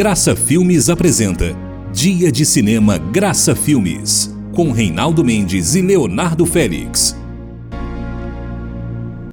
Graça Filmes apresenta Dia de Cinema Graça Filmes, com Reinaldo Mendes e Leonardo Félix.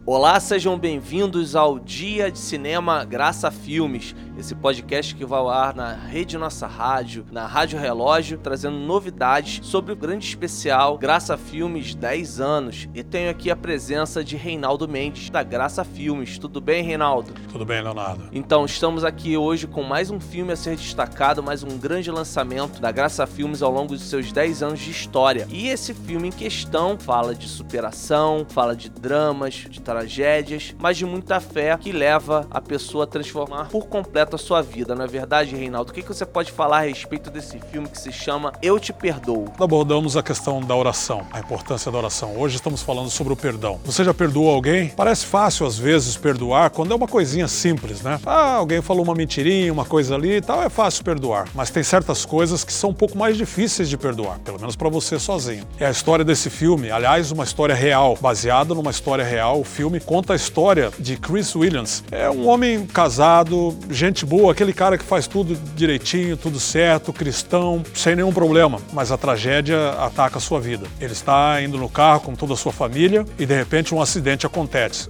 Olá, sejam bem-vindos ao Dia de Cinema Graça Filmes, esse podcast que vai ao ar na Rede Nossa Rádio, na Rádio Relógio, trazendo novidades sobre o grande especial Graça Filmes 10 anos. E tenho aqui a presença de Reinaldo Mendes, da Graça Filmes. Tudo bem, Reinaldo? Tudo bem, Leonardo. Então, estamos aqui hoje com mais um filme a ser destacado, mais um grande lançamento da Graça Filmes ao longo dos seus 10 anos de história. E esse filme em questão fala de superação, fala de dramas, de tragédias, mas de muita fé que leva a pessoa a transformar por completo a sua vida, não é verdade, Reinaldo? O que, você pode falar a respeito desse filme que se chama Eu Te Perdoo? Abordamos a questão da oração, a importância da oração. Hoje estamos falando sobre o perdão. Você já perdoou alguém? Parece fácil às vezes perdoar quando é uma coisinha simples, né? Ah, alguém falou uma mentirinha, uma coisa ali e tal, é fácil perdoar. Mas tem certas coisas que são um pouco mais difíceis de perdoar, pelo menos para você sozinho. É a história desse filme, aliás, uma história real, baseada numa história real. O filme filme conta a história de Chris Williams. É um homem casado, gente boa, aquele cara que faz tudo direitinho, tudo certo, cristão, sem nenhum problema. Mas a tragédia ataca a sua vida. Ele está indo no carro com toda a sua família e de repente um acidente acontece.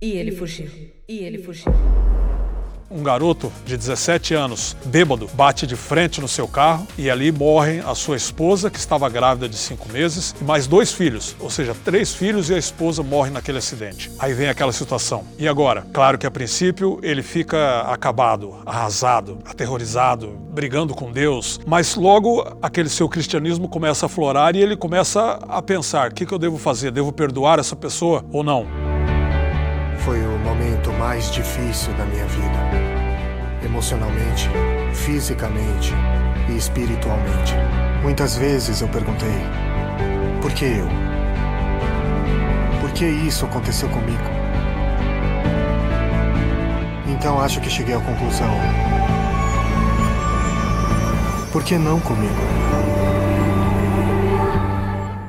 E ele fugiu. E ele fugiu um garoto de 17 anos, bêbado, bate de frente no seu carro e ali morrem a sua esposa, que estava grávida de cinco meses, e mais dois filhos, ou seja, três filhos e a esposa morrem naquele acidente. Aí vem aquela situação. E agora? Claro que a princípio ele fica acabado, arrasado, aterrorizado, brigando com Deus, mas logo aquele seu cristianismo começa a florar e ele começa a pensar: o que, que eu devo fazer? Devo perdoar essa pessoa ou não? Foi o momento mais difícil da minha vida emocionalmente, fisicamente e espiritualmente. Muitas vezes eu perguntei: por que eu? Por que isso aconteceu comigo? Então acho que cheguei à conclusão: por que não comigo?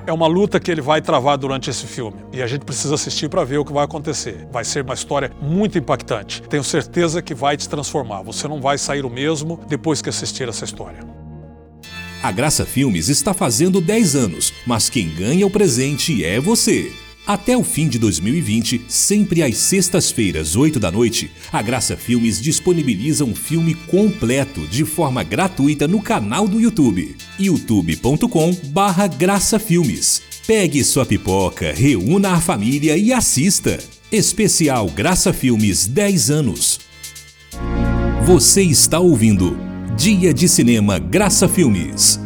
É uma luta que ele vai travar durante esse filme e a gente precisa assistir para ver o que vai acontecer. Vai ser uma história muito impactante. Tenho certeza que vai te transformar. Você não vai sair o mesmo depois que assistir essa história. A Graça Filmes está fazendo 10 anos, mas quem ganha o presente é você. Até o fim de 2020, sempre às sextas-feiras, 8 da noite, a Graça Filmes disponibiliza um filme completo de forma gratuita no canal do YouTube, youtube.com/barra Graça Filmes. Pegue sua pipoca, reúna a família e assista. Especial Graça Filmes 10 anos. Você está ouvindo Dia de Cinema Graça Filmes.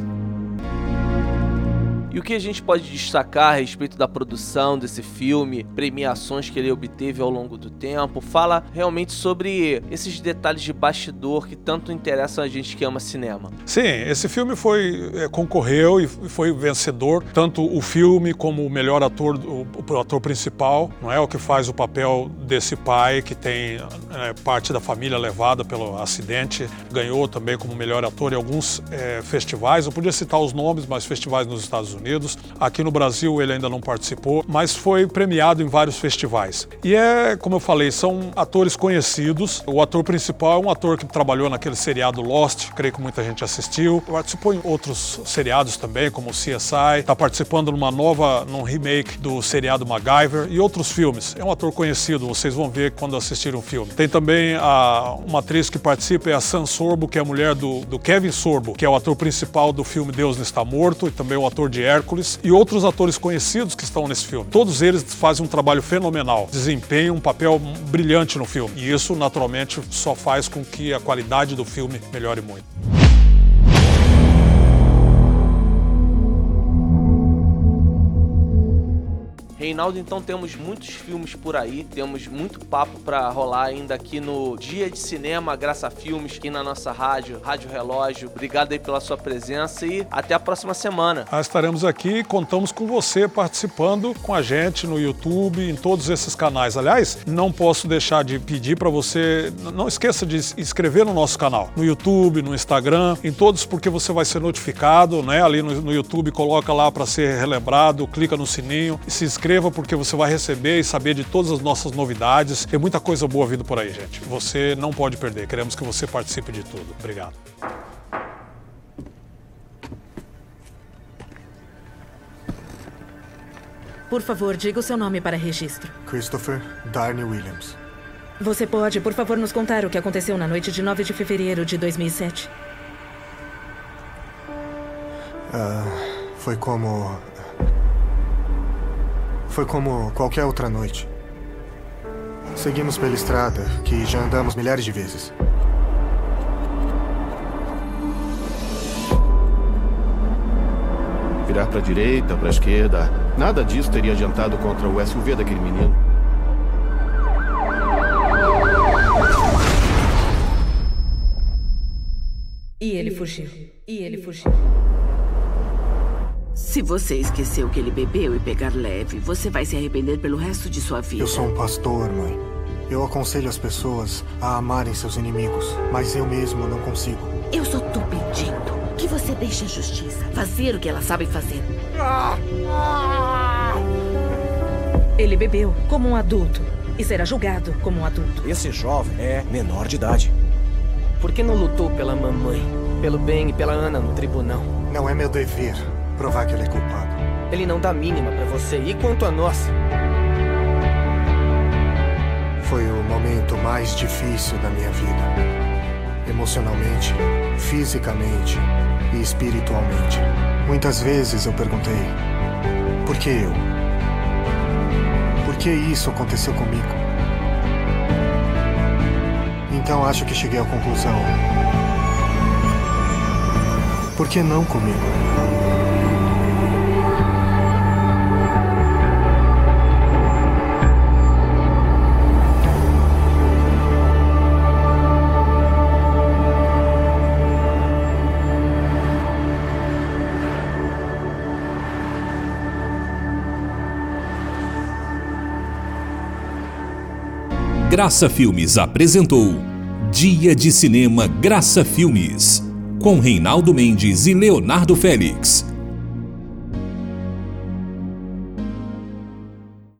E o que a gente pode destacar a respeito da produção desse filme, premiações que ele obteve ao longo do tempo, fala realmente sobre esses detalhes de bastidor que tanto interessam a gente que ama cinema. Sim, esse filme foi é, concorreu e foi vencedor, tanto o filme como o melhor ator, o, o ator principal, não é o que faz o papel desse pai que tem é, parte da família levada pelo acidente, ganhou também como melhor ator em alguns é, festivais. Eu podia citar os nomes, mas festivais nos Estados Unidos Unidos. Aqui no Brasil ele ainda não participou, mas foi premiado em vários festivais. E é, como eu falei, são atores conhecidos. O ator principal é um ator que trabalhou naquele seriado Lost, creio que muita gente assistiu. Participou em outros seriados também, como CSI. Está participando numa nova, num remake do seriado MacGyver e outros filmes. É um ator conhecido, vocês vão ver quando assistirem o filme. Tem também a, uma atriz que participa, é a Sam Sorbo, que é a mulher do, do Kevin Sorbo, que é o ator principal do filme Deus não está morto e também o ator de Hércules e outros atores conhecidos que estão nesse filme. Todos eles fazem um trabalho fenomenal, desempenham um papel brilhante no filme. E isso, naturalmente, só faz com que a qualidade do filme melhore muito. Reinaldo, então temos muitos filmes por aí, temos muito papo para rolar ainda aqui no Dia de Cinema Graça Filmes, aqui na nossa rádio, Rádio Relógio. Obrigado aí pela sua presença e até a próxima semana. Nós estaremos aqui, contamos com você participando com a gente no YouTube, em todos esses canais. Aliás, não posso deixar de pedir para você, não esqueça de inscrever no nosso canal, no YouTube, no Instagram, em todos, porque você vai ser notificado, né? Ali no, no YouTube, coloca lá para ser relembrado, clica no sininho e se inscreva inscreva porque você vai receber e saber de todas as nossas novidades. Tem muita coisa boa vindo por aí, gente. Você não pode perder. Queremos que você participe de tudo. Obrigado. Por favor, diga o seu nome para registro. Christopher Darney Williams. Você pode, por favor, nos contar o que aconteceu na noite de 9 de fevereiro de 2007? Foi como. Foi como qualquer outra noite. Seguimos pela estrada, que já andamos milhares de vezes. Virar pra direita, pra esquerda. Nada disso teria adiantado contra o SUV daquele menino. E ele fugiu. E ele fugiu. Se você esqueceu que ele bebeu e pegar leve, você vai se arrepender pelo resto de sua vida. Eu sou um pastor, mãe. Eu aconselho as pessoas a amarem seus inimigos, mas eu mesmo não consigo. Eu só tô pedindo que você deixe a justiça fazer o que ela sabe fazer. Ele bebeu como um adulto e será julgado como um adulto. Esse jovem é menor de idade. Por que não lutou pela mamãe, pelo Ben e pela Ana no tribunal? Não é meu dever provar que ele é culpado. Ele não dá mínima pra você. E quanto a nós? Foi o momento mais difícil da minha vida. Emocionalmente, fisicamente e espiritualmente. Muitas vezes eu perguntei: por que eu? Por que isso aconteceu comigo? Então acho que cheguei à conclusão: por que não comigo? Graça Filmes apresentou Dia de Cinema Graça Filmes, com Reinaldo Mendes e Leonardo Félix.